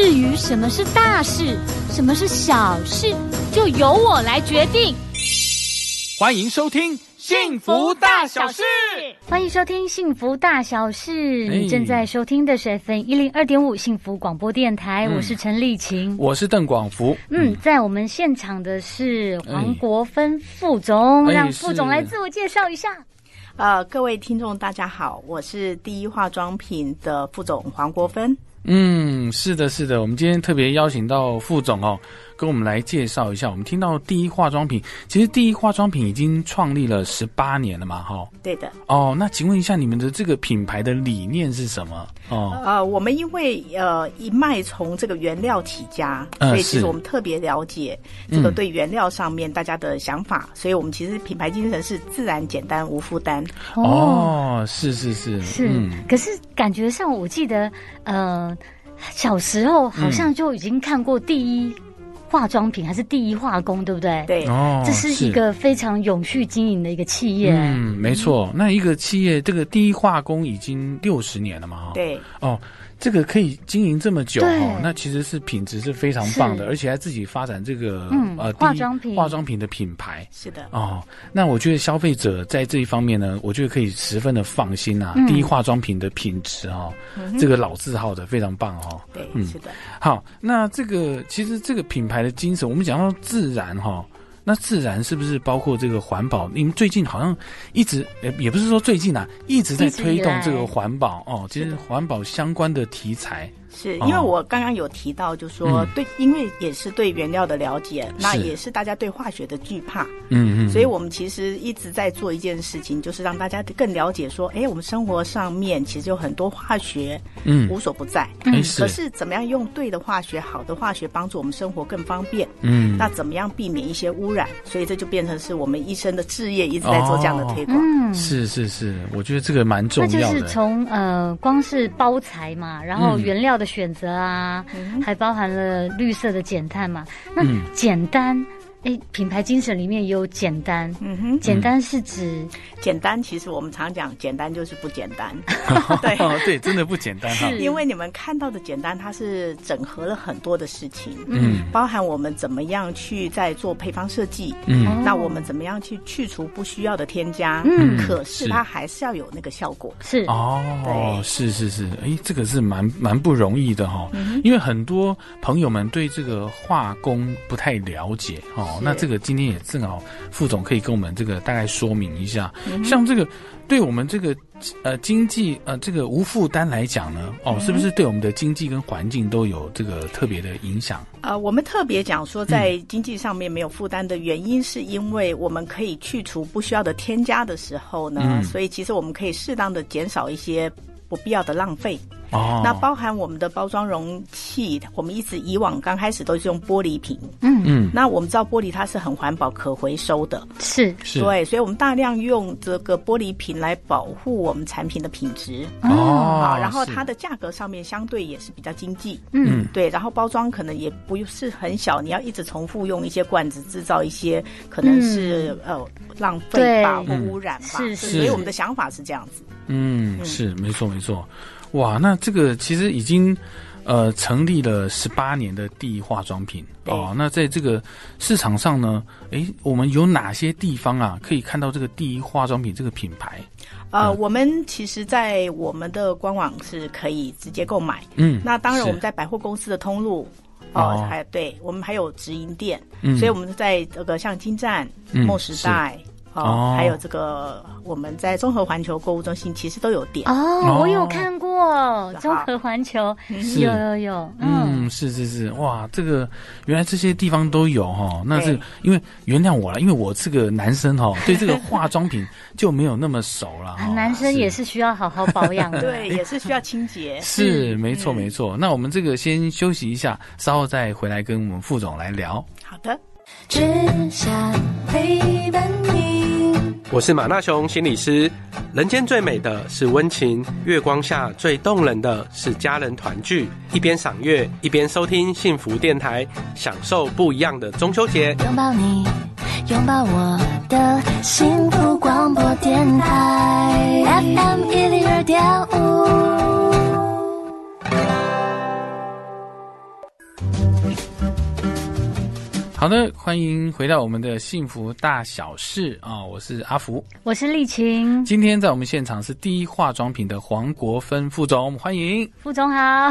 嗯，至于什么是大事，什么是小事，就由我来决定。欢迎收听《幸福大小事》。欢迎收听《幸福大小事》，你正在收听的是 FM 一零二点五幸福广播电台，我是陈丽琴，我是邓广福。嗯，在我们现场的是黄国芬副总，让副总来自我介绍一下。呃，各位听众大家好，我是第一化妆品的副总黄国芬。嗯，是的，是的，我们今天特别邀请到副总哦。跟我们来介绍一下，我们听到第一化妆品，其实第一化妆品已经创立了十八年了嘛，哈。对的。哦，那请问一下，你们的这个品牌的理念是什么？哦，呃，我们因为呃一脉从这个原料起家，所以其实我们特别了解这个对原料上面大家的想法，所以我们其实品牌精神是自然、简单、无负担。哦，是是是是。可是感觉上，我记得呃小时候好像就已经看过第一。化妆品还是第一化工，对不对？对，哦，这是一个非常永续经营的一个企业。嗯，没错。那一个企业，这个第一化工已经六十年了嘛？对，哦。这个可以经营这么久哦，那其实是品质是非常棒的，而且还自己发展这个呃化妆品化妆品的品牌。是的哦，那我觉得消费者在这一方面呢，我觉得可以十分的放心啊。第一化妆品的品质哦，这个老字号的非常棒哦。对，是的。好，那这个其实这个品牌的精神，我们讲到自然哈。那自然是不是包括这个环保？你们最近好像一直也也不是说最近啊，一直在推动这个环保哦，其实环保相关的题材。是因为我刚刚有提到，就说对，因为也是对原料的了解，那也是大家对化学的惧怕，嗯嗯，所以我们其实一直在做一件事情，就是让大家更了解说，哎，我们生活上面其实有很多化学，嗯，无所不在，嗯，可是怎么样用对的化学，好的化学帮助我们生活更方便，嗯，那怎么样避免一些污染？所以这就变成是我们医生的置业，一直在做这样的推广，嗯，是是是，我觉得这个蛮重要的，那就是从呃，光是包材嘛，然后原料的选择啊，还包含了绿色的减碳嘛，那简单。哎，品牌精神里面也有简单。嗯哼，简单是指简单，其实我们常讲，简单就是不简单。对 对，真的不简单哈。因为你们看到的简单，它是整合了很多的事情。嗯，包含我们怎么样去在做配方设计。嗯，那我们怎么样去去除不需要的添加？嗯，可是它还是要有那个效果。是哦，对，是是是。哎，这个是蛮蛮不容易的哈。因为很多朋友们对这个化工不太了解哈。哦，那这个今天也正好，副总可以跟我们这个大概说明一下，像这个对我们这个呃经济呃这个无负担来讲呢，哦，是不是对我们的经济跟环境都有这个特别的影响？呃，我们特别讲说，在经济上面没有负担的原因，是因为我们可以去除不需要的添加的时候呢，所以其实我们可以适当的减少一些不必要的浪费。哦，那包含我们的包装容器，我们一直以往刚开始都是用玻璃瓶，嗯。嗯，那我们知道玻璃它是很环保、可回收的，是。是，对，所以我们大量用这个玻璃瓶来保护我们产品的品质，哦，好，然后它的价格上面相对也是比较经济，嗯，对，然后包装可能也不是很小，你要一直重复用一些罐子制造一些可能是呃浪费吧或污染吧，是是，所以我们的想法是这样子，嗯，是没错没错。哇，那这个其实已经，呃，成立了十八年的第一化妆品哦。那在这个市场上呢，哎，我们有哪些地方啊可以看到这个第一化妆品这个品牌？呃，我们其实，在我们的官网是可以直接购买。嗯，那当然我们在百货公司的通路哦，还对我们还有直营店，所以我们在这个像金站、梦时代。哦，还有这个我们在综合环球购物中心其实都有店哦，我有看过综合环球，有有有，嗯，是是是，哇，这个原来这些地方都有哈，那是因为原谅我了，因为我是个男生哈，对这个化妆品就没有那么熟了。男生也是需要好好保养的，对，也是需要清洁。是，没错没错。那我们这个先休息一下，稍后再回来跟我们副总来聊。好的。只想陪伴你。我是马纳雄心理师。人间最美的是温情，月光下最动人的是家人团聚。一边赏月，一边收听幸福电台，享受不一样的中秋节。拥抱你，拥抱我的幸福广播电台。FM 一零二点五。好的，欢迎回到我们的幸福大小事啊！我是阿福，我是丽琴。今天在我们现场是第一化妆品的黄国芬副总，欢迎副总好，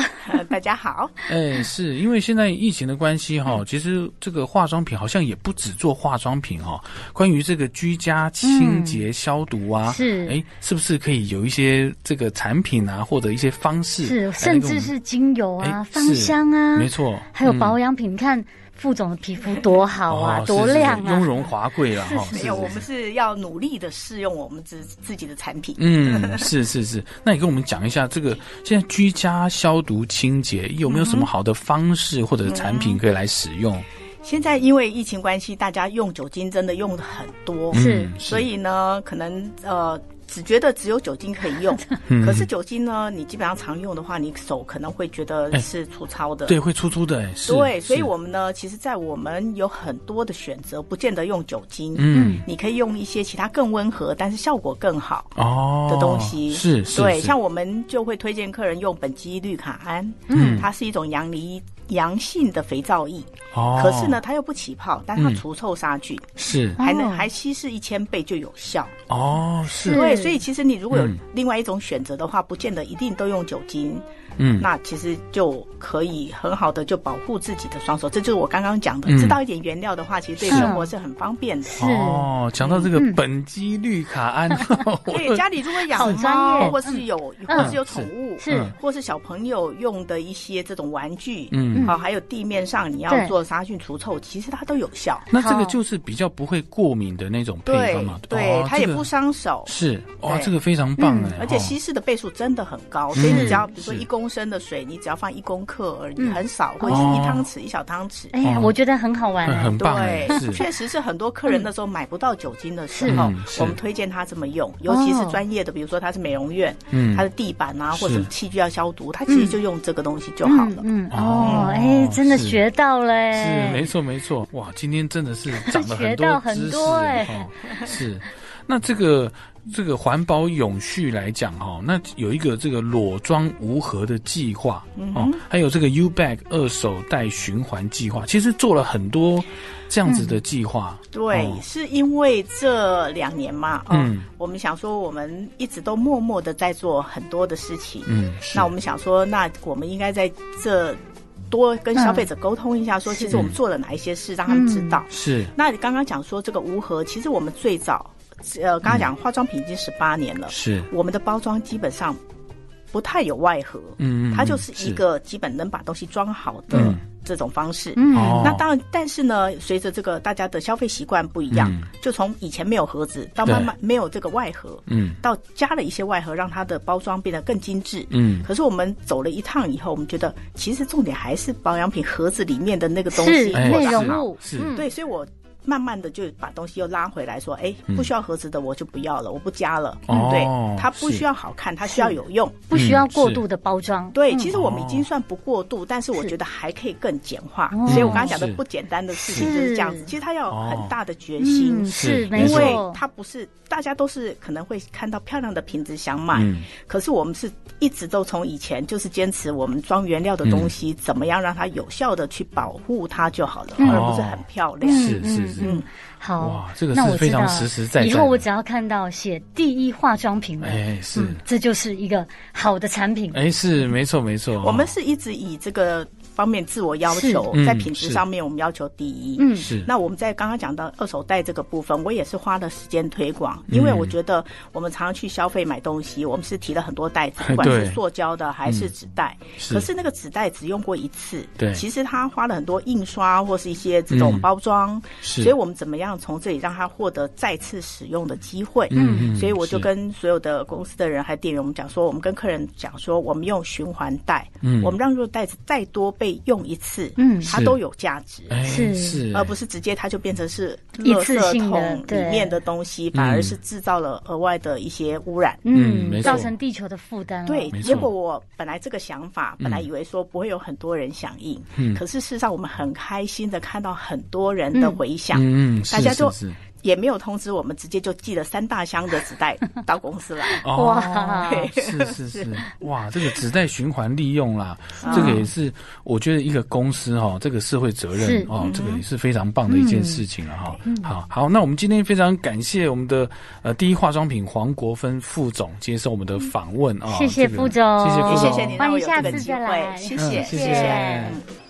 大家好。哎，是因为现在疫情的关系哈，其实这个化妆品好像也不止做化妆品哈，关于这个居家清洁消毒啊，是哎，是不是可以有一些这个产品啊，或者一些方式，是甚至是精油啊、芳香啊，没错，还有保养品，你看。副总的皮肤多好啊，多亮啊，雍容华贵啊！哈，没有，我们是要努力的试用我们自自己的产品。嗯，是是是。那你跟我们讲一下，这个现在居家消毒清洁有没有什么好的方式或者产品可以来使用？现在因为疫情关系，大家用酒精真的用的很多，是，所以呢，可能呃。只觉得只有酒精可以用，可是酒精呢？你基本上常用的话，你手可能会觉得是粗糙的，对，会粗粗的。对，所以我们呢，其实，在我们有很多的选择，不见得用酒精，嗯，你可以用一些其他更温和，但是效果更好哦的东西。是，对，像我们就会推荐客人用苯基氯卡胺，嗯，它是一种阳离。阳性的肥皂液，哦，可是呢，它又不起泡，但它除臭杀菌，是。还能还稀释一千倍就有效。哦，是。对，所以其实你如果有另外一种选择的话，不见得一定都用酒精。嗯，那其实就可以很好的就保护自己的双手，这就是我刚刚讲的，知道一点原料的话，其实对生活是很方便的。是。哦，讲到这个苯基氯卡胺，对家里如果养猫，或是有或是有宠物，是。或是小朋友用的一些这种玩具，嗯，好，还有地面上你要做杀菌除臭，其实它都有效。那这个就是比较不会过敏的那种配方嘛？对，它也不伤手。是哇，这个非常棒哎，而且稀释的倍数真的很高，所以你只要比如说一公。升的水，你只要放一公克而已，很少，或者是一汤匙、一小汤匙。哎呀，我觉得很好玩，很棒。对，确实是很多客人那时候买不到酒精的时候，我们推荐他这么用。尤其是专业的，比如说他是美容院，嗯，他的地板啊或者器具要消毒，他其实就用这个东西就好了。嗯哦，哎，真的学到了，是没错没错。哇，今天真的是 长了很多知识，是。那这个这个环保永续来讲哈，那有一个这个裸装无核的计划哦，还有这个 U Bag 二手袋循环计划，其实做了很多这样子的计划。对，是因为这两年嘛，嗯，我们想说我们一直都默默的在做很多的事情，嗯，那我们想说，那我们应该在这多跟消费者沟通一下，说其实我们做了哪一些事，让他们知道。是。那你刚刚讲说这个无核，其实我们最早。呃，刚刚讲化妆品已经十八年了，是我们的包装基本上不太有外盒，嗯，它就是一个基本能把东西装好的这种方式。嗯，那当然，但是呢，随着这个大家的消费习惯不一样，就从以前没有盒子到慢慢没有这个外盒，嗯，到加了一些外盒，让它的包装变得更精致。嗯，可是我们走了一趟以后，我们觉得其实重点还是保养品盒子里面的那个东西。内容物，是。对，所以我。慢慢的就把东西又拉回来，说，哎，不需要盒子的我就不要了，我不加了。对，它不需要好看，它需要有用，不需要过度的包装。对，其实我们已经算不过度，但是我觉得还可以更简化。所以我刚刚讲的不简单的事情就是这样子。其实它要有很大的决心，是，因为它不是大家都是可能会看到漂亮的瓶子想买，可是我们是一直都从以前就是坚持我们装原料的东西怎么样让它有效的去保护它就好了，而不是很漂亮。是是是。嗯，好，哇，这个是非常实实在在。以后我只要看到写第一化妆品，哎，是，这就是一个好的产品。哎，是，没错，没错。我们是一直以这个。方面自我要求，在品质上面我们要求第一。嗯，是。那我们在刚刚讲到二手袋这个部分，我也是花了时间推广，因为我觉得我们常常去消费买东西，我们是提了很多袋子，不管是塑胶的还是纸袋，可是那个纸袋只用过一次，对，其实它花了很多印刷或是一些这种包装，所以我们怎么样从这里让它获得再次使用的机会？嗯，所以我就跟所有的公司的人还店员，我们讲说，我们跟客人讲说，我们用循环袋，嗯，我们让这个袋子再多被用一次，嗯，它都有价值，是。是，而不是直接它就变成是一次性的里面的东西，反而是制造了额外的一些污染，嗯，造成地球的负担。对，结果我本来这个想法，本来以为说不会有很多人响应，嗯，可是事实上我们很开心的看到很多人的回响，嗯，大家就。也没有通知我们，直接就寄了三大箱的纸袋 到公司来。哇，是是是，哇，这个纸袋循环利用啦，这个也是我觉得一个公司哈，这个社会责任哦，这个也是非常棒的一件事情了哈。好好，那我们今天非常感谢我们的呃第一化妆品黄国芬副总接受我们的访问啊，谢谢副总，谢谢副总，谢谢你欢迎下次再来，谢谢。谢谢。